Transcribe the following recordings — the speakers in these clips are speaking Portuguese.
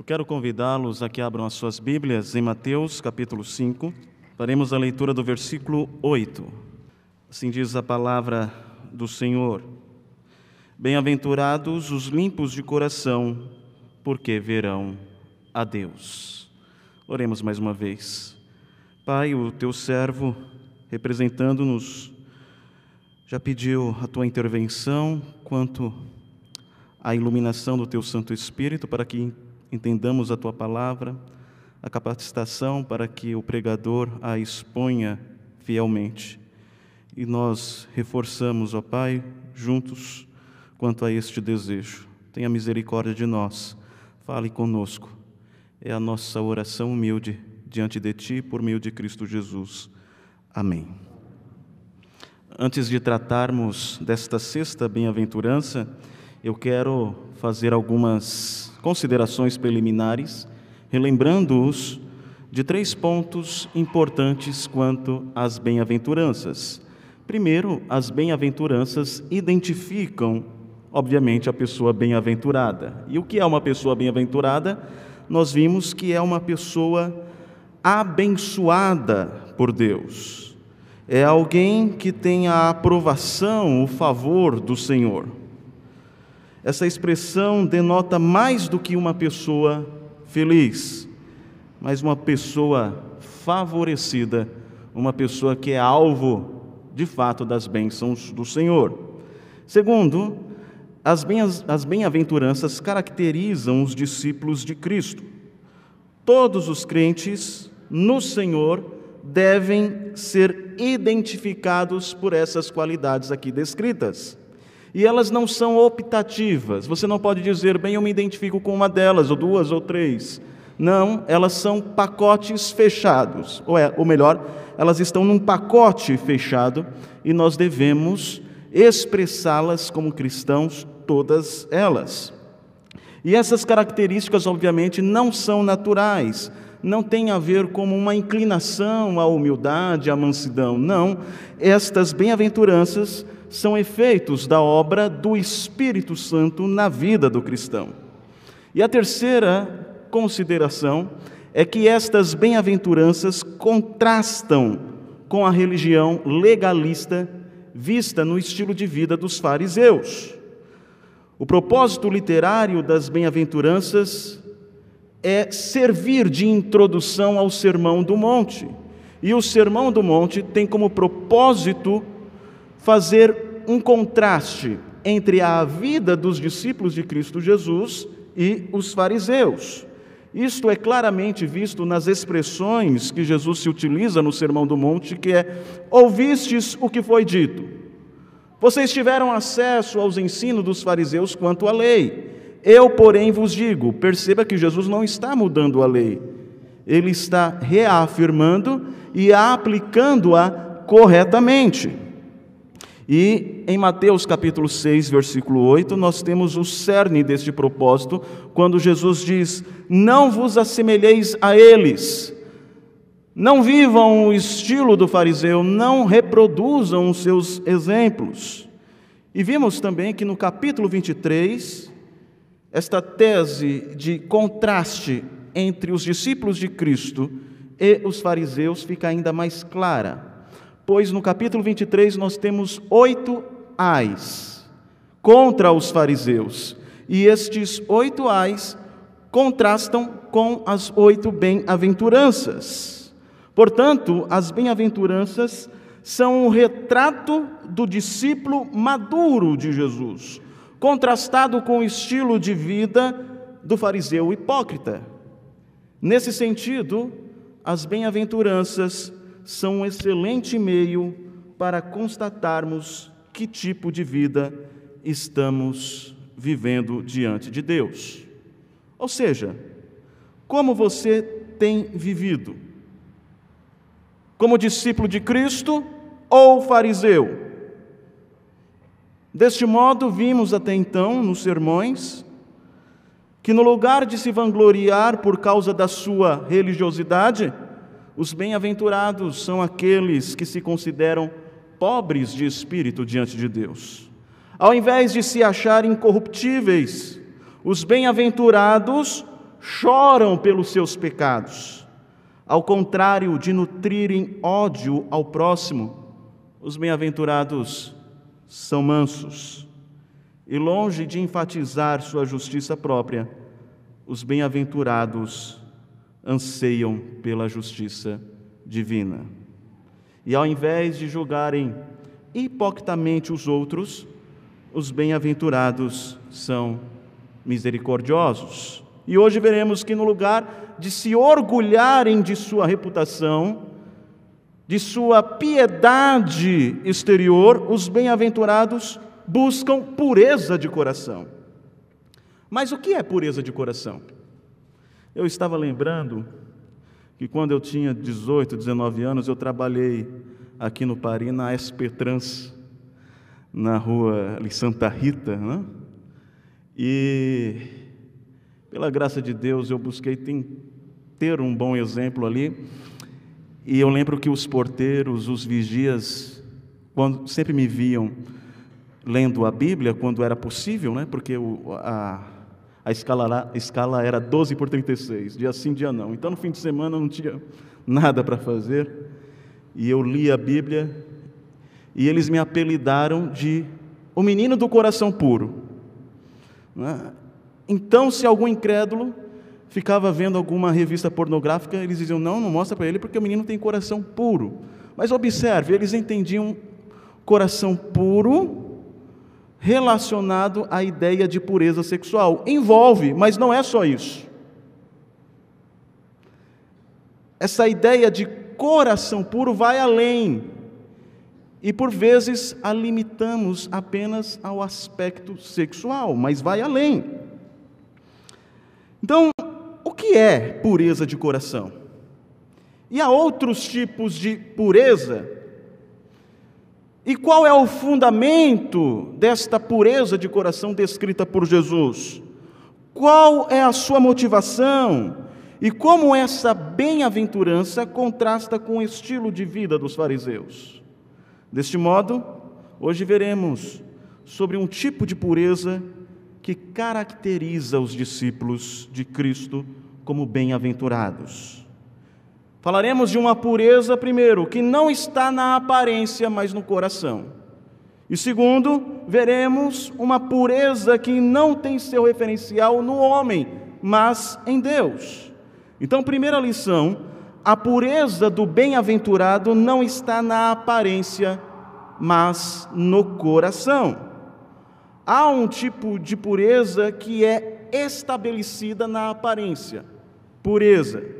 Eu quero convidá-los a que abram as suas Bíblias em Mateus capítulo 5. Faremos a leitura do versículo 8. Assim diz a palavra do Senhor. Bem-aventurados os limpos de coração, porque verão a Deus. Oremos mais uma vez. Pai, o teu servo, representando-nos, já pediu a tua intervenção quanto à iluminação do teu Santo Espírito para que entendamos a tua palavra, a capacitação para que o pregador a exponha fielmente. E nós reforçamos, ó Pai, juntos quanto a este desejo. Tenha misericórdia de nós, fale conosco. É a nossa oração humilde diante de Ti por meio de Cristo Jesus. Amém. Antes de tratarmos desta sexta bem-aventurança, eu quero fazer algumas considerações preliminares, relembrando-os de três pontos importantes quanto às bem-aventuranças. Primeiro, as bem-aventuranças identificam, obviamente, a pessoa bem-aventurada. E o que é uma pessoa bem-aventurada? Nós vimos que é uma pessoa abençoada por Deus é alguém que tem a aprovação, o favor do Senhor. Essa expressão denota mais do que uma pessoa feliz, mas uma pessoa favorecida, uma pessoa que é alvo, de fato, das bênçãos do Senhor. Segundo, as bem-aventuranças caracterizam os discípulos de Cristo. Todos os crentes no Senhor devem ser identificados por essas qualidades aqui descritas. E elas não são optativas. Você não pode dizer, bem, eu me identifico com uma delas, ou duas, ou três. Não, elas são pacotes fechados. Ou, é, ou melhor, elas estão num pacote fechado e nós devemos expressá-las como cristãos, todas elas. E essas características, obviamente, não são naturais, não tem a ver com uma inclinação à humildade, à mansidão. Não, estas bem-aventuranças são efeitos da obra do Espírito Santo na vida do cristão. E a terceira consideração é que estas bem-aventuranças contrastam com a religião legalista vista no estilo de vida dos fariseus. O propósito literário das bem-aventuranças é servir de introdução ao Sermão do Monte. E o Sermão do Monte tem como propósito fazer um contraste entre a vida dos discípulos de Cristo Jesus e os fariseus. Isto é claramente visto nas expressões que Jesus se utiliza no Sermão do Monte, que é: ouvistes o que foi dito. Vocês tiveram acesso aos ensinos dos fariseus quanto à lei. Eu, porém, vos digo: perceba que Jesus não está mudando a lei, ele está reafirmando e aplicando-a corretamente. E em Mateus capítulo 6, versículo 8, nós temos o cerne deste propósito, quando Jesus diz: Não vos assemelheis a eles, não vivam o estilo do fariseu, não reproduzam os seus exemplos. E vimos também que no capítulo 23, esta tese de contraste entre os discípulos de Cristo e os fariseus fica ainda mais clara, pois no capítulo 23 nós temos oito ais contra os fariseus, e estes oito ais contrastam com as oito bem-aventuranças. Portanto, as bem-aventuranças são um retrato do discípulo maduro de Jesus, contrastado com o estilo de vida do fariseu hipócrita. Nesse sentido, as bem-aventuranças são um excelente meio para constatarmos que tipo de vida estamos vivendo diante de Deus. Ou seja, como você tem vivido? Como discípulo de Cristo ou fariseu? Deste modo, vimos até então nos sermões que, no lugar de se vangloriar por causa da sua religiosidade, os bem-aventurados são aqueles que se consideram pobres de espírito diante de Deus. Ao invés de se achar incorruptíveis, os bem-aventurados choram pelos seus pecados. Ao contrário de nutrirem ódio ao próximo, os bem-aventurados são mansos. E longe de enfatizar sua justiça própria, os bem-aventurados anseiam pela justiça divina. E ao invés de julgarem hipocritamente os outros, os bem-aventurados são misericordiosos. E hoje veremos que, no lugar de se orgulharem de sua reputação, de sua piedade exterior, os bem-aventurados buscam pureza de coração. Mas o que é pureza de coração? Eu estava lembrando que quando eu tinha 18, 19 anos, eu trabalhei aqui no Paris, na SP Trans, na rua ali, Santa Rita, né? e pela graça de Deus eu busquei ter um bom exemplo ali, e eu lembro que os porteiros, os vigias, quando sempre me viam lendo a Bíblia, quando era possível, né? porque o, a, a, escala, a escala era 12 por 36, dia sim, dia não. Então no fim de semana não tinha nada para fazer, e eu li a Bíblia, e eles me apelidaram de o menino do coração puro. Né? Então, se algum incrédulo ficava vendo alguma revista pornográfica, eles diziam: não, não mostra para ele porque o menino tem coração puro. Mas observe, eles entendiam coração puro relacionado à ideia de pureza sexual. Envolve, mas não é só isso. Essa ideia de coração puro vai além. E por vezes a limitamos apenas ao aspecto sexual, mas vai além. Então, o que é pureza de coração? E há outros tipos de pureza? E qual é o fundamento desta pureza de coração descrita por Jesus? Qual é a sua motivação? E como essa bem-aventurança contrasta com o estilo de vida dos fariseus? Deste modo, hoje veremos sobre um tipo de pureza que caracteriza os discípulos de Cristo como bem-aventurados. Falaremos de uma pureza, primeiro, que não está na aparência, mas no coração. E segundo, veremos uma pureza que não tem seu referencial no homem, mas em Deus. Então, primeira lição: a pureza do bem-aventurado não está na aparência, mas no coração há um tipo de pureza que é estabelecida na aparência. Pureza.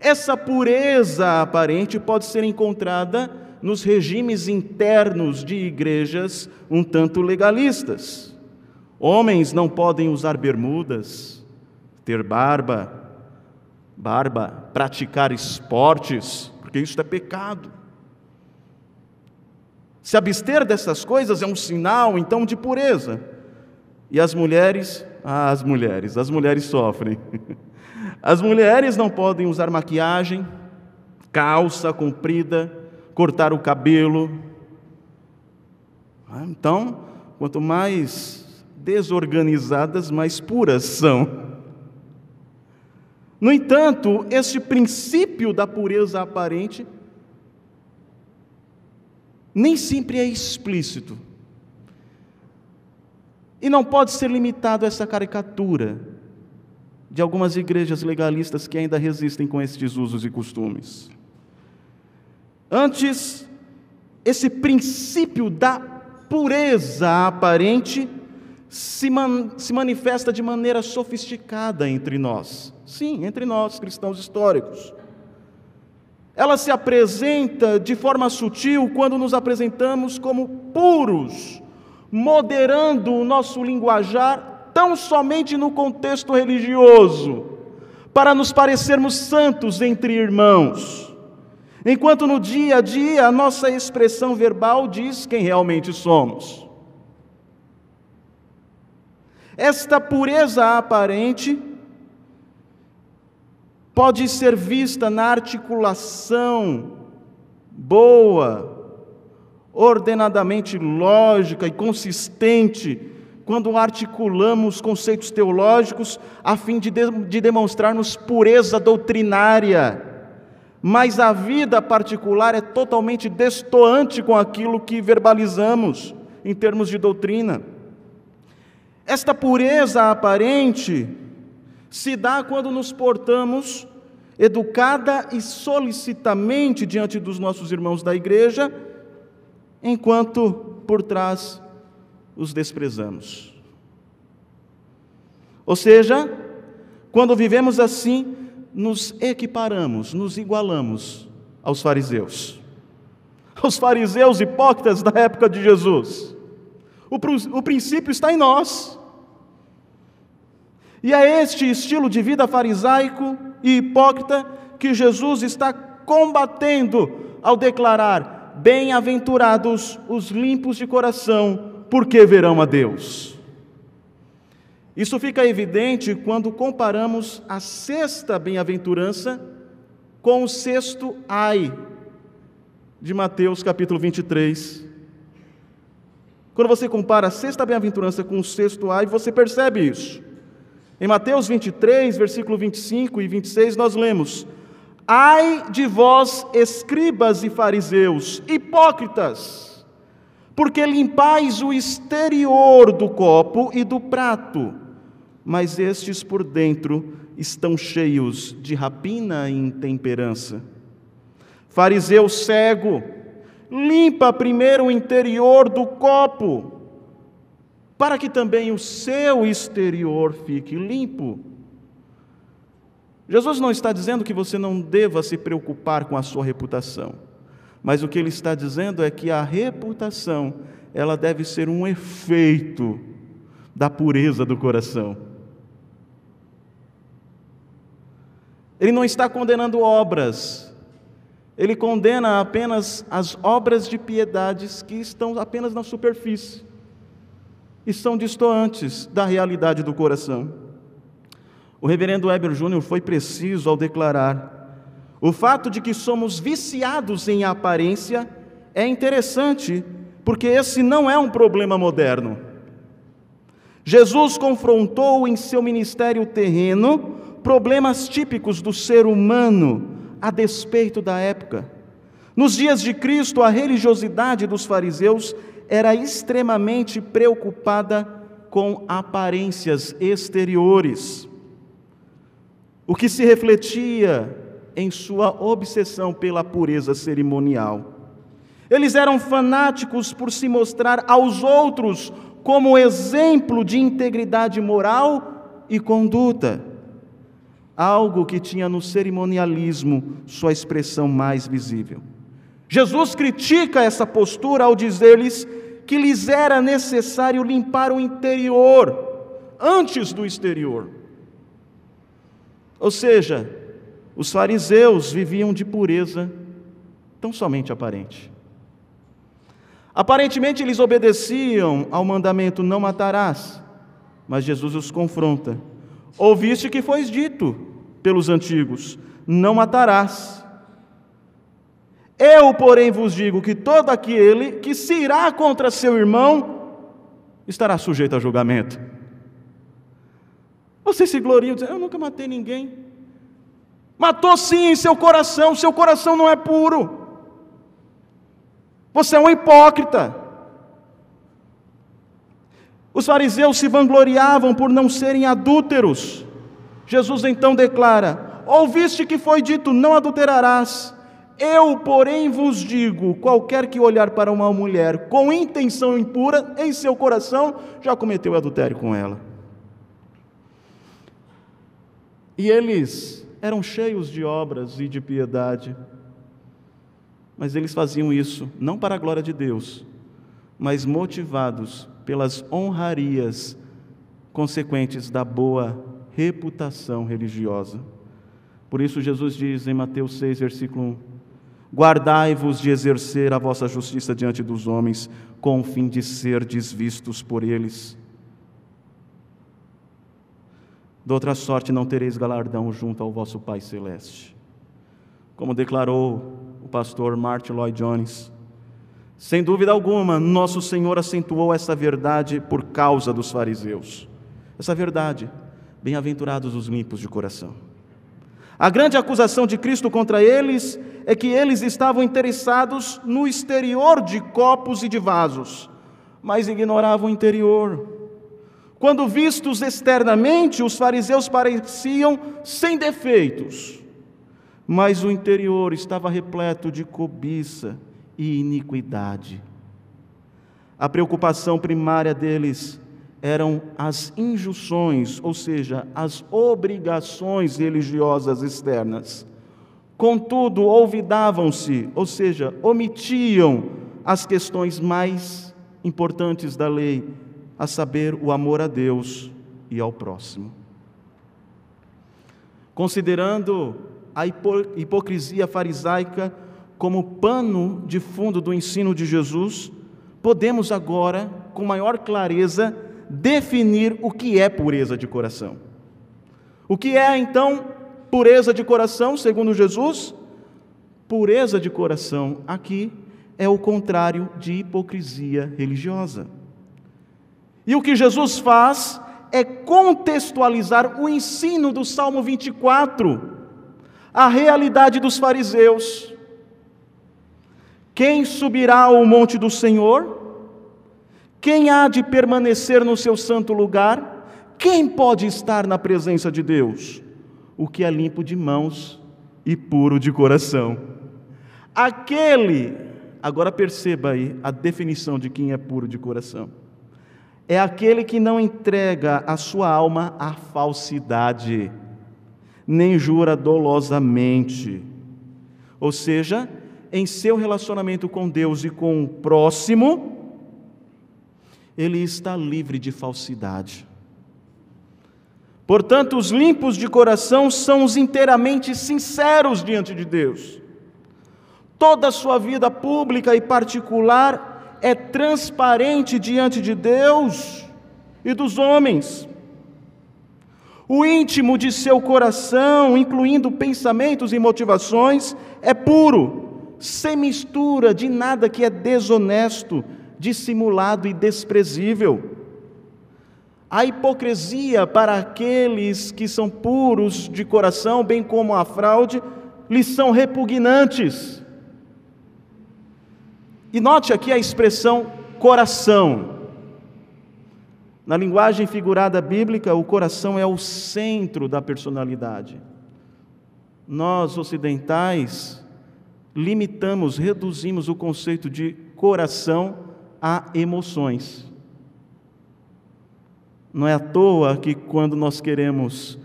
Essa pureza aparente pode ser encontrada nos regimes internos de igrejas um tanto legalistas. Homens não podem usar bermudas, ter barba, barba, praticar esportes, porque isso é pecado. Se abster dessas coisas é um sinal, então, de pureza. E as mulheres, ah, as mulheres, as mulheres sofrem. As mulheres não podem usar maquiagem, calça comprida, cortar o cabelo. Ah, então, quanto mais desorganizadas, mais puras são. No entanto, este princípio da pureza aparente nem sempre é explícito. E não pode ser limitado a essa caricatura de algumas igrejas legalistas que ainda resistem com estes usos e costumes. Antes, esse princípio da pureza aparente se, man, se manifesta de maneira sofisticada entre nós. Sim, entre nós, cristãos históricos. Ela se apresenta de forma sutil quando nos apresentamos como puros, moderando o nosso linguajar tão somente no contexto religioso, para nos parecermos santos entre irmãos. Enquanto no dia a dia a nossa expressão verbal diz quem realmente somos. Esta pureza aparente pode ser vista na articulação boa, ordenadamente lógica e consistente quando articulamos conceitos teológicos a fim de, de, de demonstrarmos pureza doutrinária, mas a vida particular é totalmente destoante com aquilo que verbalizamos em termos de doutrina. Esta pureza aparente se dá quando nos portamos educada e solicitamente diante dos nossos irmãos da igreja, enquanto por trás os desprezamos. Ou seja, quando vivemos assim, nos equiparamos, nos igualamos aos fariseus. Aos fariseus hipócritas da época de Jesus. O, o princípio está em nós. E é este estilo de vida farisaico e hipócrita que Jesus está combatendo ao declarar: Bem-aventurados os limpos de coração, porque verão a Deus. Isso fica evidente quando comparamos a sexta bem-aventurança com o sexto ai de Mateus capítulo 23. Quando você compara a sexta bem-aventurança com o sexto ai, você percebe isso. Em Mateus 23, versículo 25 e 26, nós lemos: Ai de vós, escribas e fariseus, hipócritas, porque limpais o exterior do copo e do prato, mas estes por dentro estão cheios de rapina e intemperança. Fariseu cego, limpa primeiro o interior do copo, para que também o seu exterior fique limpo. Jesus não está dizendo que você não deva se preocupar com a sua reputação, mas o que ele está dizendo é que a reputação, ela deve ser um efeito da pureza do coração. Ele não está condenando obras, ele condena apenas as obras de piedades que estão apenas na superfície e são distantes da realidade do coração. O reverendo Weber Júnior foi preciso ao declarar: o fato de que somos viciados em aparência é interessante, porque esse não é um problema moderno. Jesus confrontou em seu ministério terreno problemas típicos do ser humano a despeito da época. Nos dias de Cristo, a religiosidade dos fariseus era extremamente preocupada com aparências exteriores, o que se refletia em sua obsessão pela pureza cerimonial. Eles eram fanáticos por se mostrar aos outros como exemplo de integridade moral e conduta, algo que tinha no cerimonialismo sua expressão mais visível. Jesus critica essa postura ao dizer-lhes que lhes era necessário limpar o interior antes do exterior. Ou seja, os fariseus viviam de pureza tão somente aparente. Aparentemente eles obedeciam ao mandamento não matarás, mas Jesus os confronta. Ouviste que foi dito pelos antigos: não matarás. Eu, porém, vos digo que todo aquele que se irá contra seu irmão estará sujeito a julgamento. Você se gloria dizendo: Eu nunca matei ninguém. Matou sim em seu coração, seu coração não é puro. Você é um hipócrita. Os fariseus se vangloriavam por não serem adúlteros. Jesus então declara: Ouviste que foi dito: Não adulterarás. Eu, porém, vos digo: qualquer que olhar para uma mulher com intenção impura em seu coração, já cometeu adultério com ela. E eles eram cheios de obras e de piedade, mas eles faziam isso não para a glória de Deus, mas motivados pelas honrarias consequentes da boa reputação religiosa. Por isso, Jesus diz em Mateus 6, versículo 1: Guardai-vos de exercer a vossa justiça diante dos homens, com o fim de ser desvistos por eles. De outra sorte não tereis galardão junto ao vosso Pai Celeste. Como declarou o pastor Martin Lloyd Jones, Sem dúvida alguma, nosso Senhor acentuou essa verdade por causa dos fariseus. Essa verdade, bem-aventurados os limpos de coração. A grande acusação de Cristo contra eles é que eles estavam interessados no exterior de copos e de vasos, mas ignoravam o interior. Quando vistos externamente, os fariseus pareciam sem defeitos, mas o interior estava repleto de cobiça e iniquidade. A preocupação primária deles eram as injunções, ou seja, as obrigações religiosas externas. Contudo, olvidavam-se, ou seja, omitiam as questões mais importantes da lei, a saber, o amor a Deus e ao próximo. Considerando a hipocrisia farisaica como pano de fundo do ensino de Jesus, podemos agora, com maior clareza, definir o que é pureza de coração. O que é então pureza de coração, segundo Jesus? Pureza de coração aqui é o contrário de hipocrisia religiosa. E o que Jesus faz é contextualizar o ensino do Salmo 24, a realidade dos fariseus. Quem subirá ao monte do Senhor? Quem há de permanecer no seu santo lugar? Quem pode estar na presença de Deus? O que é limpo de mãos e puro de coração. Aquele, agora perceba aí a definição de quem é puro de coração. É aquele que não entrega a sua alma à falsidade, nem jura dolosamente. Ou seja, em seu relacionamento com Deus e com o próximo, ele está livre de falsidade. Portanto, os limpos de coração são os inteiramente sinceros diante de Deus. Toda a sua vida pública e particular é transparente diante de Deus e dos homens. O íntimo de seu coração, incluindo pensamentos e motivações, é puro, sem mistura de nada que é desonesto, dissimulado e desprezível. A hipocrisia para aqueles que são puros de coração, bem como a fraude, lhes são repugnantes. E note aqui a expressão coração. Na linguagem figurada bíblica, o coração é o centro da personalidade. Nós, ocidentais, limitamos, reduzimos o conceito de coração a emoções. Não é à toa que quando nós queremos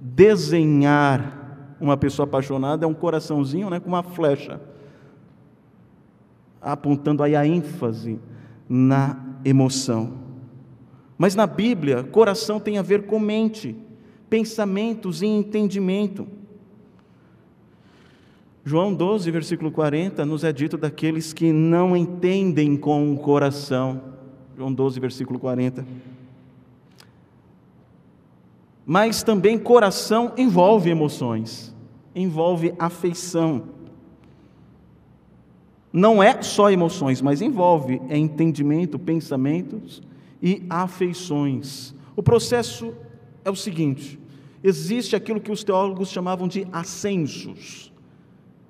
desenhar uma pessoa apaixonada, é um coraçãozinho né, com uma flecha, apontando aí a ênfase na emoção. Mas na Bíblia, coração tem a ver com mente, pensamentos e entendimento. João 12, versículo 40, nos é dito daqueles que não entendem com o coração. João 12, versículo 40. Mas também coração envolve emoções, envolve afeição. Não é só emoções, mas envolve entendimento, pensamentos e afeições. O processo é o seguinte: existe aquilo que os teólogos chamavam de ascensos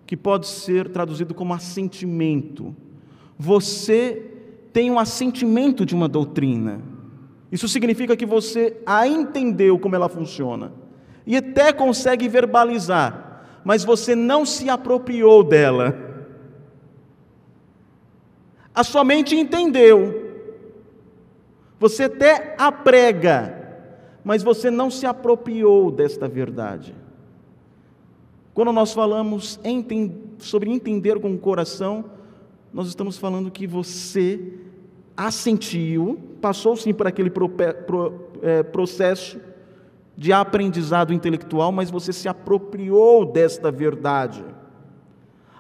que pode ser traduzido como assentimento. Você tem um assentimento de uma doutrina. Isso significa que você a entendeu como ela funciona e até consegue verbalizar, mas você não se apropriou dela. A sua mente entendeu. Você até a prega, mas você não se apropriou desta verdade. Quando nós falamos sobre entender com o coração, nós estamos falando que você assentiu, passou sim por aquele é, processo de aprendizado intelectual, mas você se apropriou desta verdade,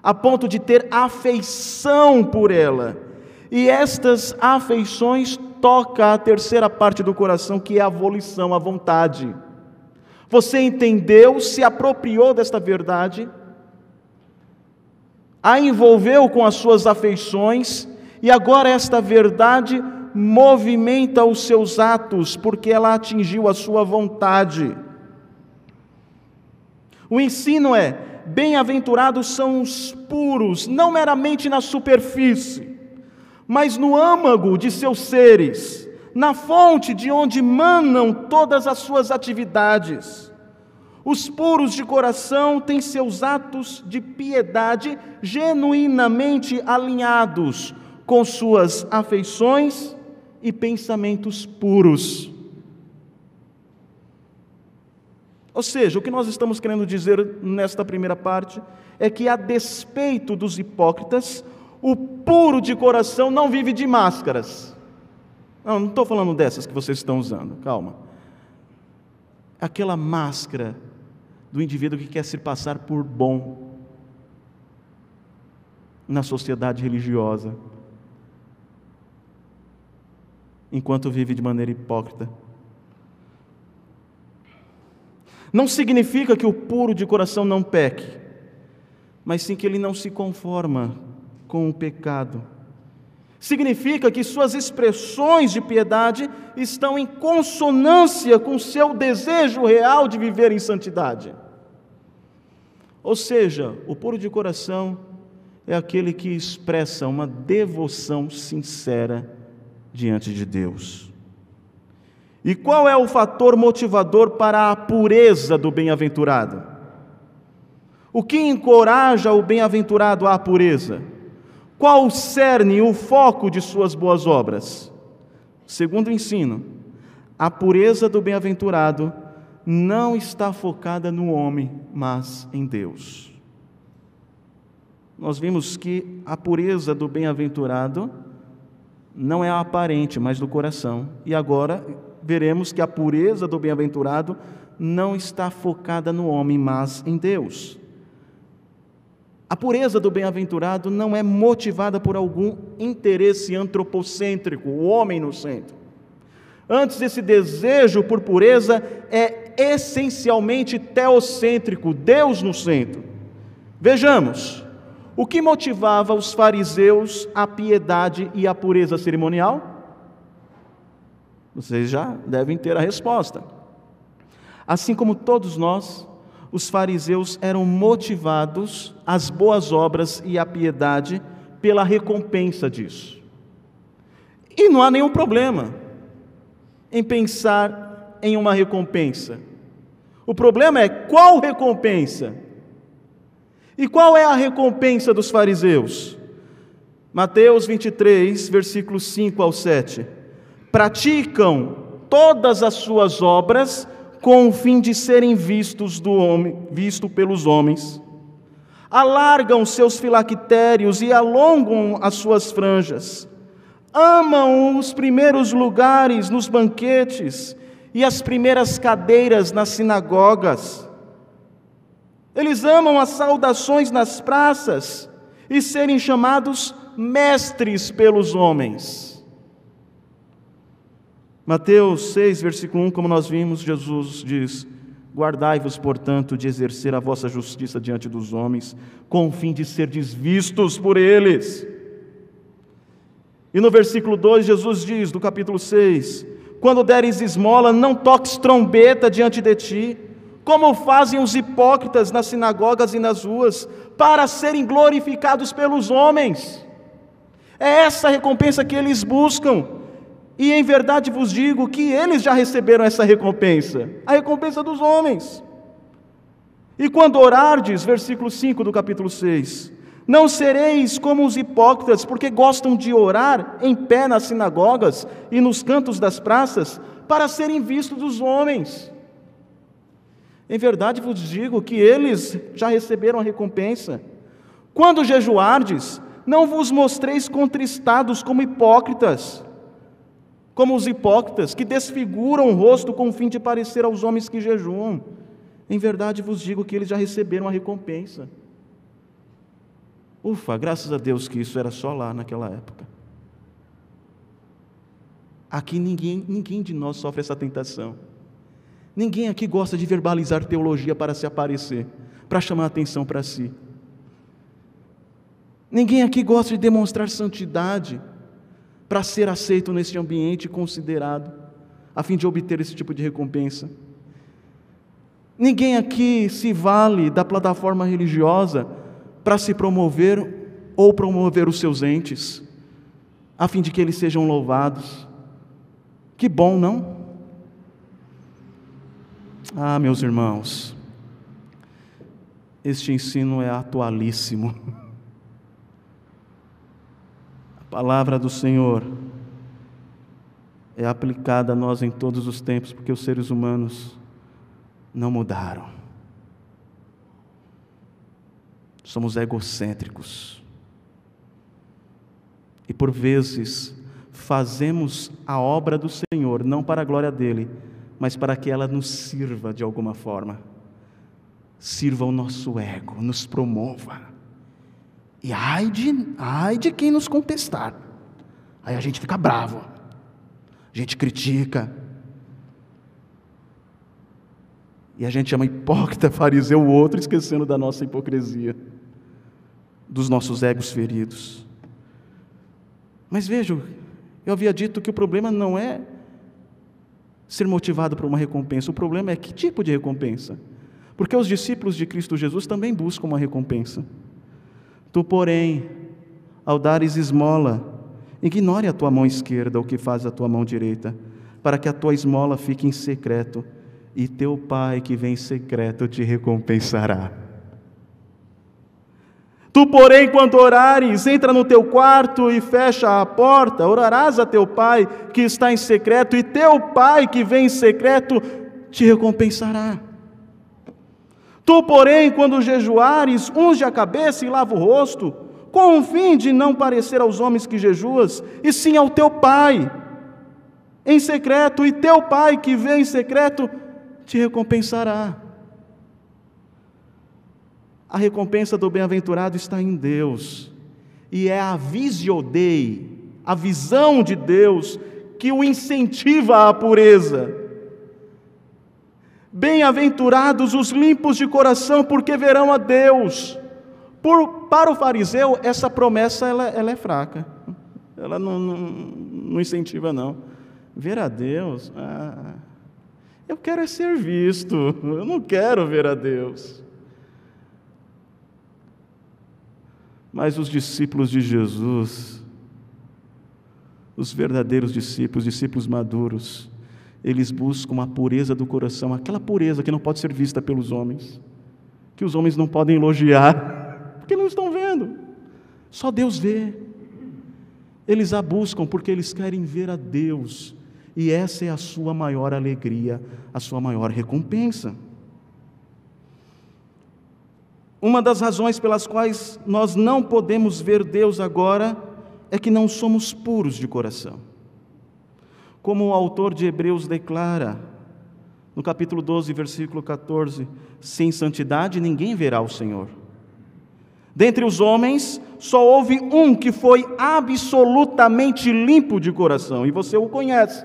a ponto de ter afeição por ela. E estas afeições toca a terceira parte do coração, que é a volição, a vontade. Você entendeu, se apropriou desta verdade, a envolveu com as suas afeições, E agora esta verdade movimenta os seus atos, porque ela atingiu a sua vontade. O ensino é: bem-aventurados são os puros, não meramente na superfície, mas no âmago de seus seres, na fonte de onde manam todas as suas atividades. Os puros de coração têm seus atos de piedade genuinamente alinhados com suas afeições e pensamentos puros. Ou seja, o que nós estamos querendo dizer nesta primeira parte é que, a despeito dos hipócritas, o puro de coração não vive de máscaras. Não, não estou falando dessas que vocês estão usando, calma. Aquela máscara do indivíduo que quer se passar por bom na sociedade religiosa, enquanto vive de maneira hipócrita. Não significa que o puro de coração não peque, mas sim que ele não se conforma com o pecado. Significa que suas expressões de piedade estão em consonância com seu desejo real de viver em santidade. Ou seja, o puro de coração é aquele que expressa uma devoção sincera diante de Deus. E qual é o fator motivador para a pureza do bem-aventurado? O que encoraja o bem-aventurado à pureza? Qual o cerne, o foco de suas boas obras? Segundo o ensino, a pureza do bem-aventurado não está focada no homem, mas em Deus. Nós vimos que a pureza do bem-aventurado não é aparente, mas do coração. E agora veremos que a pureza do bem-aventurado não está focada no homem, mas em Deus. A pureza do bem-aventurado não é motivada por algum interesse antropocêntrico, o homem no centro. Antes, esse desejo por pureza é essencialmente teocêntrico, Deus no centro. Vejamos, o que motivava os fariseus à piedade e à pureza cerimonial? Vocês já devem ter a resposta. Assim como todos nós, os fariseus eram motivados às boas obras e à piedade pela recompensa disso. E não há nenhum problema em pensar em uma recompensa. O problema é qual recompensa? E qual é a recompensa dos fariseus? Mateus 23, versículos 5 ao 7 praticam todas as suas obras com o fim de serem vistos do homem, visto pelos homens. Alargam seus filactérios e alongam as suas franjas. Amam os primeiros lugares nos banquetes e as primeiras cadeiras nas sinagogas. Eles amam as saudações nas praças e serem chamados mestres pelos homens. Mateus 6, versículo 1, como nós vimos, Jesus diz: Guardai-vos, portanto, de exercer a vossa justiça diante dos homens, com o fim de ser vistos por eles. E no versículo 2, Jesus diz, do capítulo 6: Quando deres esmola, não toques trombeta diante de ti, como fazem os hipócritas nas sinagogas e nas ruas, para serem glorificados pelos homens. É essa a recompensa que eles buscam. E em verdade vos digo que eles já receberam essa recompensa, a recompensa dos homens. E quando orardes, versículo 5 do capítulo 6, não sereis como os hipócritas, porque gostam de orar em pé nas sinagogas e nos cantos das praças, para serem vistos dos homens. Em verdade vos digo que eles já receberam a recompensa. Quando jejuardes, não vos mostreis contristados como hipócritas, como os hipócritas, que desfiguram o rosto com o fim de parecer aos homens que jejuam. Em verdade vos digo que eles já receberam a recompensa. Ufa, graças a Deus que isso era só lá naquela época. Aqui ninguém, ninguém de nós sofre essa tentação. Ninguém aqui gosta de verbalizar teologia para se aparecer, para chamar atenção para si. Ninguém aqui gosta de demonstrar santidade para ser aceito neste ambiente considerado, a fim de obter esse tipo de recompensa. Ninguém aqui se vale da plataforma religiosa para se promover ou promover os seus entes, a fim de que eles sejam louvados. Que bom, não? Ah, meus irmãos, este ensino é atualíssimo. Palavra do Senhor é aplicada a nós em todos os tempos, porque os seres humanos não mudaram. Somos egocêntricos. E por vezes fazemos a obra do Senhor não para a glória dele, mas para que ela nos sirva de alguma forma. Sirva o nosso ego, nos promova. E ai de, ai de quem nos contestar. Aí a gente fica bravo, a gente critica. E a gente chama hipócrita, fariseu o outro, esquecendo da nossa hipocrisia, dos nossos egos feridos. Mas vejo, eu havia dito que o problema não é ser motivado por uma recompensa, o problema é que tipo de recompensa. Porque os discípulos de Cristo Jesus também buscam uma recompensa. Tu, porém, ao dares esmola, ignore a tua mão esquerda o que faz a tua mão direita, para que a tua esmola fique em secreto, e teu Pai que vem em secreto te recompensará. Tu, porém, quando orares, entra no teu quarto e fecha a porta, orarás a teu pai que está em secreto, e teu pai que vem em secreto te recompensará. Tu, porém, quando jejuares, unge a cabeça e lava o rosto, com o fim de não parecer aos homens que jejuas, e sim ao teu pai, em secreto, e teu pai que vem em secreto te recompensará. A recompensa do bem-aventurado está em Deus, e é a visiodei, a visão de Deus, que o incentiva à pureza. Bem-aventurados os limpos de coração, porque verão a Deus. Por, para o fariseu, essa promessa ela, ela é fraca, ela não, não, não, incentiva, não. Ver a Deus, ah, eu quero é ser visto, eu não quero ver a Deus. Mas os discípulos de Jesus, os verdadeiros discípulos, discípulos maduros, eles buscam a pureza do coração, aquela pureza que não pode ser vista pelos homens, que os homens não podem elogiar, porque não estão vendo, só Deus vê. Eles a buscam porque eles querem ver a Deus, e essa é a sua maior alegria, a sua maior recompensa. Uma das razões pelas quais nós não podemos ver Deus agora é que não somos puros de coração. Como o autor de Hebreus declara, no capítulo 12, versículo 14: Sem santidade ninguém verá o Senhor. Dentre os homens, só houve um que foi absolutamente limpo de coração, e você o conhece.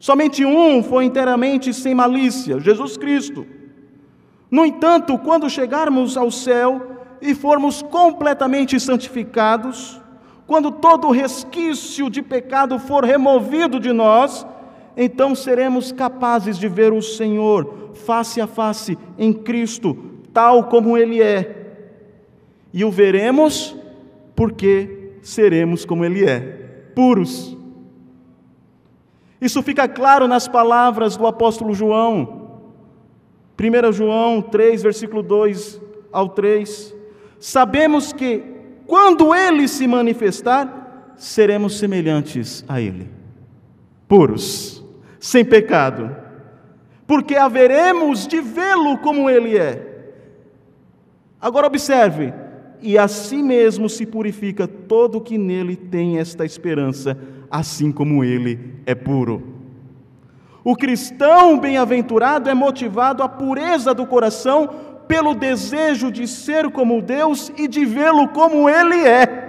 Somente um foi inteiramente sem malícia, Jesus Cristo. No entanto, quando chegarmos ao céu e formos completamente santificados, quando todo resquício de pecado for removido de nós, então seremos capazes de ver o Senhor face a face em Cristo, tal como Ele é. E o veremos porque seremos como Ele é, puros. Isso fica claro nas palavras do apóstolo João, 1 João 3, versículo 2 ao 3. Sabemos que quando ele se manifestar, seremos semelhantes a ele, puros, sem pecado, porque haveremos de vê-lo como ele é. Agora observe, e assim mesmo se purifica todo que nele tem esta esperança, assim como ele é puro. O cristão bem-aventurado é motivado à pureza do coração pelo desejo de ser como Deus e de vê-lo como Ele é.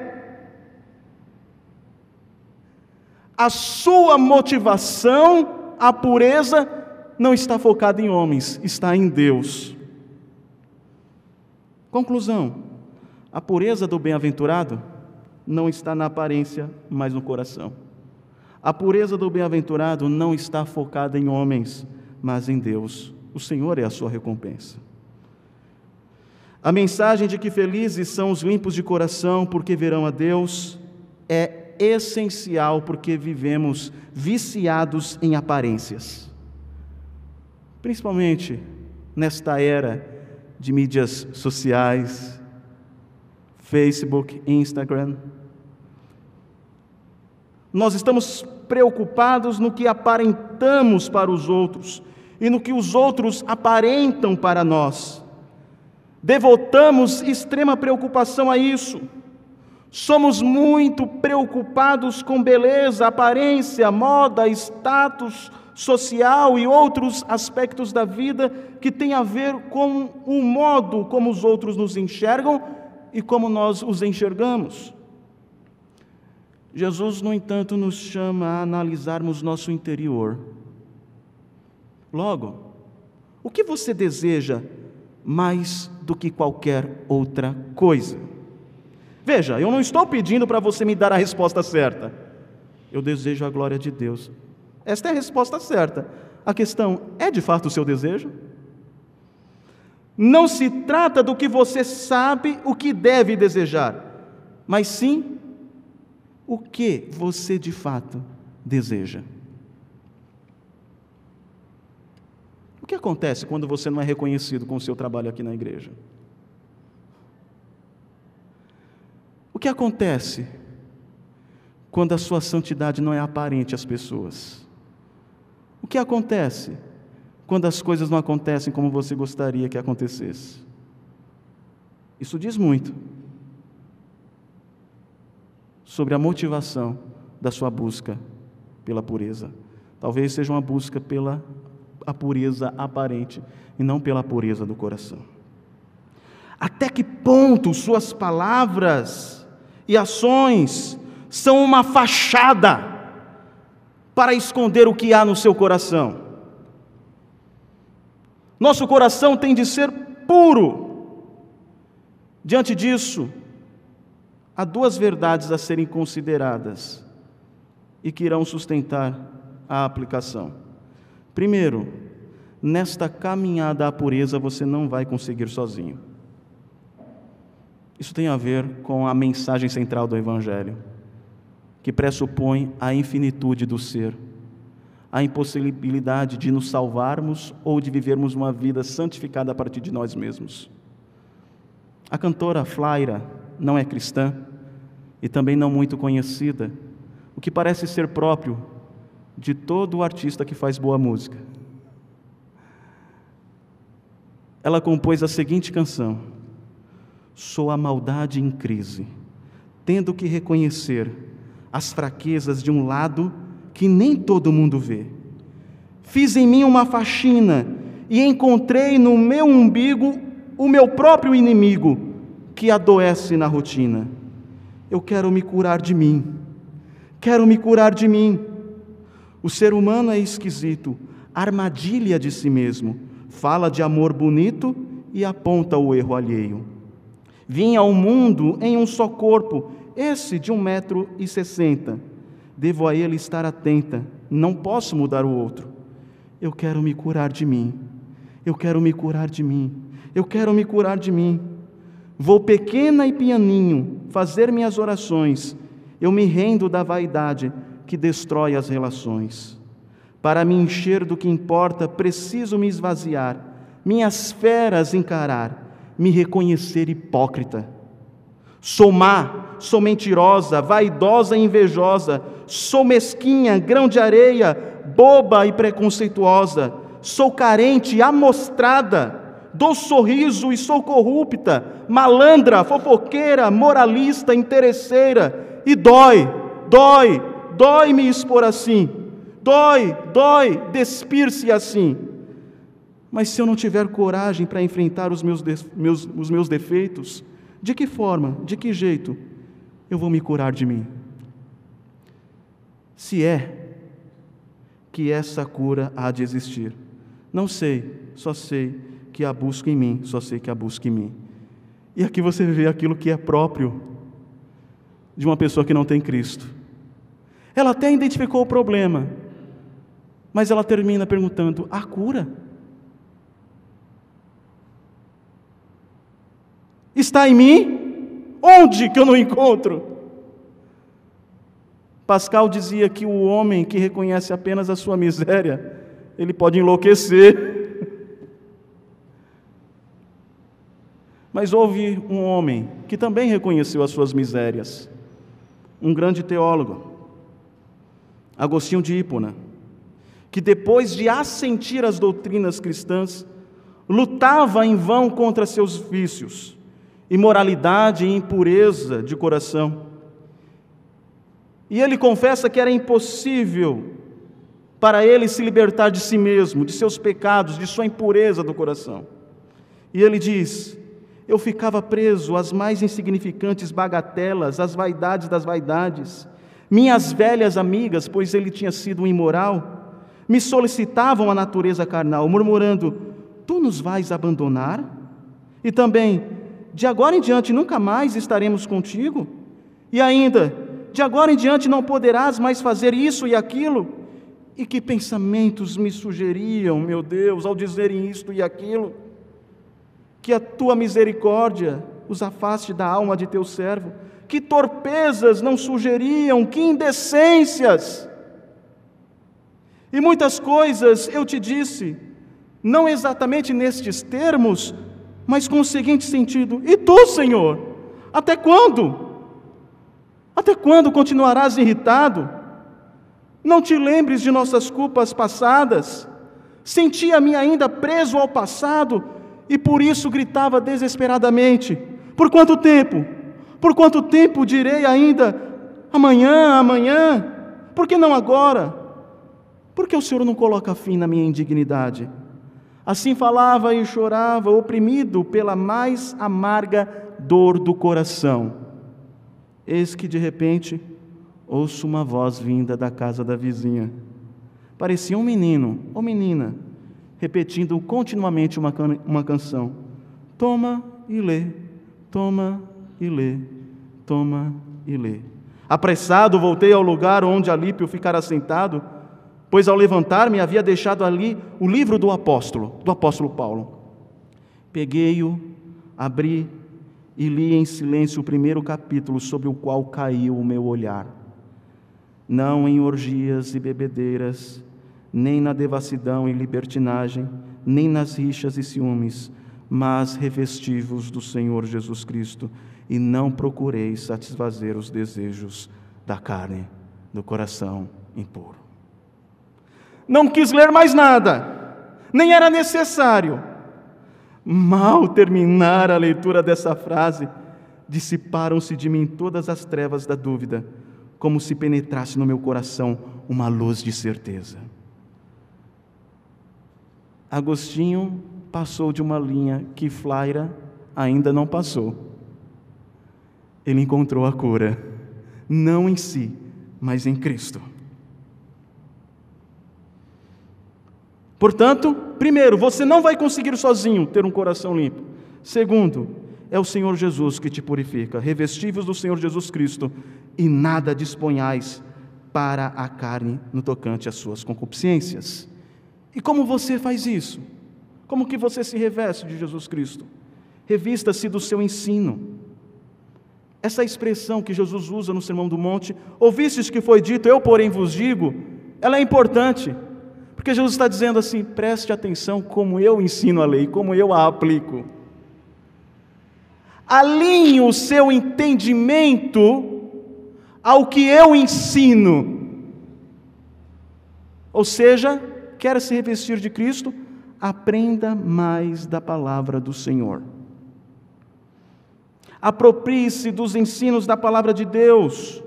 A sua motivação, a pureza, não está focada em homens, está em Deus. Conclusão: a pureza do bem-aventurado não está na aparência, mas no coração. A pureza do bem-aventurado não está focada em homens, mas em Deus. O Senhor é a sua recompensa. A mensagem de que felizes são os limpos de coração, porque verão a Deus, é essencial porque vivemos viciados em aparências. Principalmente nesta era de mídias sociais, Facebook, Instagram. Nós estamos preocupados no que aparentamos para os outros e no que os outros aparentam para nós. Devotamos extrema preocupação a isso. Somos muito preocupados com beleza, aparência, moda, status social e outros aspectos da vida que têm a ver com o modo como os outros nos enxergam e como nós os enxergamos. Jesus, no entanto, nos chama a analisarmos nosso interior. Logo, o que você deseja mais do que qualquer outra coisa? Veja, eu não estou pedindo para você me dar a resposta certa. Eu desejo a glória de Deus. Esta é a resposta certa. A questão é de fato o seu desejo? Não se trata do que você sabe o que deve desejar, mas sim o que você de fato deseja. Que acontece quando você não é reconhecido com o seu trabalho aqui na igreja? O que acontece quando a sua santidade não é aparente às pessoas? O que acontece quando as coisas não acontecem como você gostaria que acontecesse? Isso diz muito sobre a motivação da sua busca pela pureza. Talvez seja uma busca pela a pureza aparente e não pela pureza do coração. Até que ponto suas palavras e ações são uma fachada para esconder o que há no seu coração? Nosso coração tem de ser puro. Diante disso, há duas verdades a serem consideradas e que irão sustentar a aplicação. Primeiro, nesta caminhada à pureza você não vai conseguir sozinho. Isso tem a ver com a mensagem central do Evangelho, que pressupõe a infinitude do ser, a impossibilidade de nos salvarmos ou de vivermos uma vida santificada a partir de nós mesmos. A cantora Flaira não é cristã, e também não muito conhecida, o que parece ser próprio de todo artista que faz boa música. Ela compôs a seguinte canção: Sou a maldade em crise, tendo que reconhecer as fraquezas de um lado que nem todo mundo vê. Fiz em mim uma faxina e encontrei no meu umbigo o meu próprio inimigo que adoece na rotina. Eu quero me curar de mim. Quero me curar de mim. O ser humano é esquisito, armadilha de si mesmo. Fala de amor bonito e aponta o erro alheio. Vim ao mundo em um só corpo, esse de um metro e sessenta. Devo a ele estar atenta, não posso mudar o outro. Eu quero me curar de mim. Eu quero me curar de mim. Eu quero me curar de mim. Vou pequena e pianinho fazer minhas orações, eu me rendo da vaidade que destrói as relações. Para me encher do que importa, preciso me esvaziar, minhas feras encarar, me reconhecer hipócrita. Sou má, sou mentirosa, vaidosa e invejosa, sou mesquinha, grão de areia, boba e preconceituosa, sou carente, amostrada, dou sorriso e sou corrupta, malandra, fofoqueira, moralista, interesseira, e dói, dói, dói me expor assim, dói, dói despir-se assim. Mas se eu não tiver coragem para enfrentar os meus, meus, os meus defeitos, de que forma, de que jeito eu vou me curar de mim? Se é que essa cura há de existir, não sei, só sei que a busca em mim, só sei que a busca em mim. E aqui você vê aquilo que é próprio de uma pessoa que não tem Cristo. Ela até identificou o problema, mas ela termina perguntando: a cura? Está em mim? Onde que eu não encontro? Pascal dizia que o homem que reconhece apenas a sua miséria, ele pode enlouquecer. Mas houve um homem que também reconheceu as suas misérias, um grande teólogo, Agostinho de Hipona, que depois de assentir as doutrinas cristãs, lutava em vão contra seus vícios, imoralidade e impureza de coração. E ele confessa que era impossível para ele se libertar de si mesmo, de seus pecados, de sua impureza do coração. E ele diz: Eu ficava preso às mais insignificantes bagatelas, às vaidades das vaidades. Minhas velhas amigas, pois ele tinha sido imoral, me solicitavam a natureza carnal, murmurando: Tu nos vais abandonar? E também, de agora em diante nunca mais estaremos contigo? E ainda, de agora em diante não poderás mais fazer isso e aquilo? E que pensamentos me sugeriam, meu Deus, ao dizerem isto e aquilo? Que a tua misericórdia os afaste da alma de teu servo. Que torpezas não sugeriam, que indecências. E muitas coisas eu te disse, não exatamente nestes termos, mas com o seguinte sentido: E tu, Senhor, até quando? Até quando continuarás irritado? Não te lembres de nossas culpas passadas? Sentia-me ainda preso ao passado e por isso gritava desesperadamente: Por quanto tempo? Por quanto tempo direi ainda amanhã, amanhã? Por que não agora? Por que o Senhor não coloca fim na minha indignidade? Assim falava e chorava, oprimido pela mais amarga dor do coração. Eis que de repente ouço uma voz vinda da casa da vizinha. Parecia um menino ou menina, repetindo continuamente uma, can uma canção. Toma e lê, toma e lê, toma e lê. Apressado, voltei ao lugar onde Alípio ficara sentado, pois ao levantar-me havia deixado ali o livro do apóstolo, do apóstolo Paulo. Peguei-o, abri e li em silêncio o primeiro capítulo sobre o qual caiu o meu olhar não em orgias e bebedeiras, nem na devassidão e libertinagem, nem nas rixas e ciúmes, mas revestivos do Senhor Jesus Cristo, e não procureis satisfazer os desejos da carne, do coração impuro. Não quis ler mais nada, nem era necessário. Mal terminar a leitura dessa frase, dissiparam-se de mim todas as trevas da dúvida como se penetrasse no meu coração uma luz de certeza. Agostinho passou de uma linha que Flaira ainda não passou. Ele encontrou a cura, não em si, mas em Cristo. Portanto, primeiro, você não vai conseguir sozinho ter um coração limpo. Segundo, é o Senhor Jesus que te purifica. Revestivos do Senhor Jesus Cristo e nada disponhais para a carne no tocante às suas concupiscências. E como você faz isso? Como que você se reveste de Jesus Cristo? Revista-se do seu ensino. Essa expressão que Jesus usa no Sermão do Monte, ouvistes que foi dito, eu porém vos digo, ela é importante, porque Jesus está dizendo assim: preste atenção como eu ensino a lei, como eu a aplico alinhe o seu entendimento ao que eu ensino. Ou seja, quer se revestir de Cristo, aprenda mais da palavra do Senhor. Aproprie-se dos ensinos da palavra de Deus,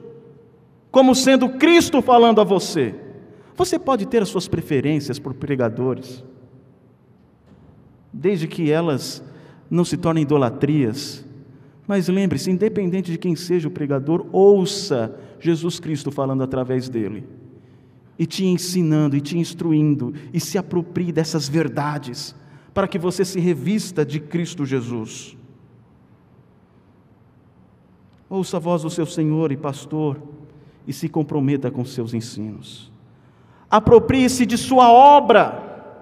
como sendo Cristo falando a você. Você pode ter as suas preferências por pregadores, desde que elas não se tornem idolatrias, mas lembre-se, independente de quem seja o pregador, ouça Jesus Cristo falando através dele, e te ensinando, e te instruindo, e se aproprie dessas verdades, para que você se revista de Cristo Jesus. Ouça a voz do seu Senhor e pastor e se comprometa com seus ensinos. Aproprie-se de sua obra,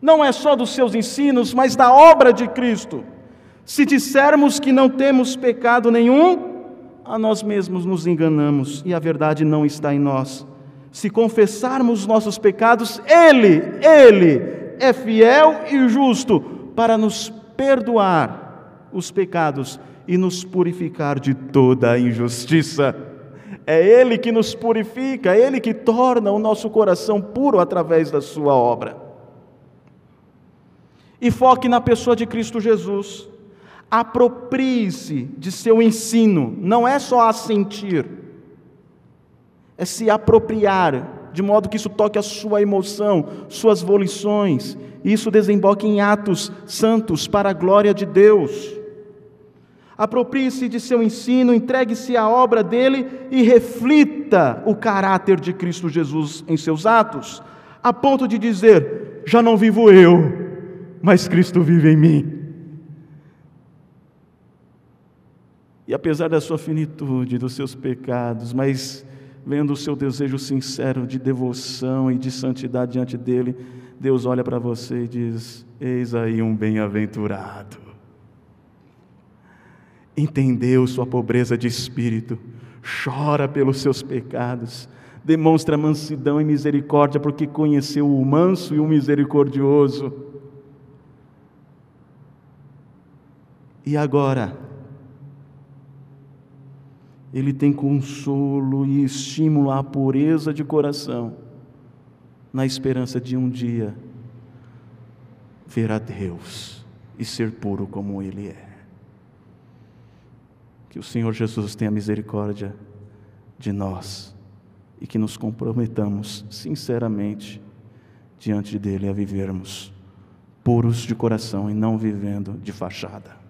não é só dos seus ensinos, mas da obra de Cristo. Se dissermos que não temos pecado nenhum, a nós mesmos nos enganamos e a verdade não está em nós. Se confessarmos nossos pecados, Ele, Ele é fiel e justo para nos perdoar os pecados e nos purificar de toda a injustiça. É Ele que nos purifica, é Ele que torna o nosso coração puro através da Sua obra. E foque na pessoa de Cristo Jesus. Aproprie-se de seu ensino, não é só assentir, é se apropriar, de modo que isso toque a sua emoção, suas volições, e isso desemboque em atos santos para a glória de Deus. Aproprie-se de seu ensino, entregue-se à obra dele e reflita o caráter de Cristo Jesus em seus atos, a ponto de dizer: já não vivo eu, mas Cristo vive em mim. E apesar da sua finitude, dos seus pecados, mas vendo o seu desejo sincero de devoção e de santidade diante dele, Deus olha para você e diz: Eis aí um bem-aventurado. Entendeu sua pobreza de espírito, chora pelos seus pecados, demonstra mansidão e misericórdia, porque conheceu o manso e o misericordioso. E agora, ele tem consolo e estímulo à pureza de coração, na esperança de um dia ver a Deus e ser puro como Ele é. Que o Senhor Jesus tenha misericórdia de nós e que nos comprometamos sinceramente diante dele a vivermos puros de coração e não vivendo de fachada.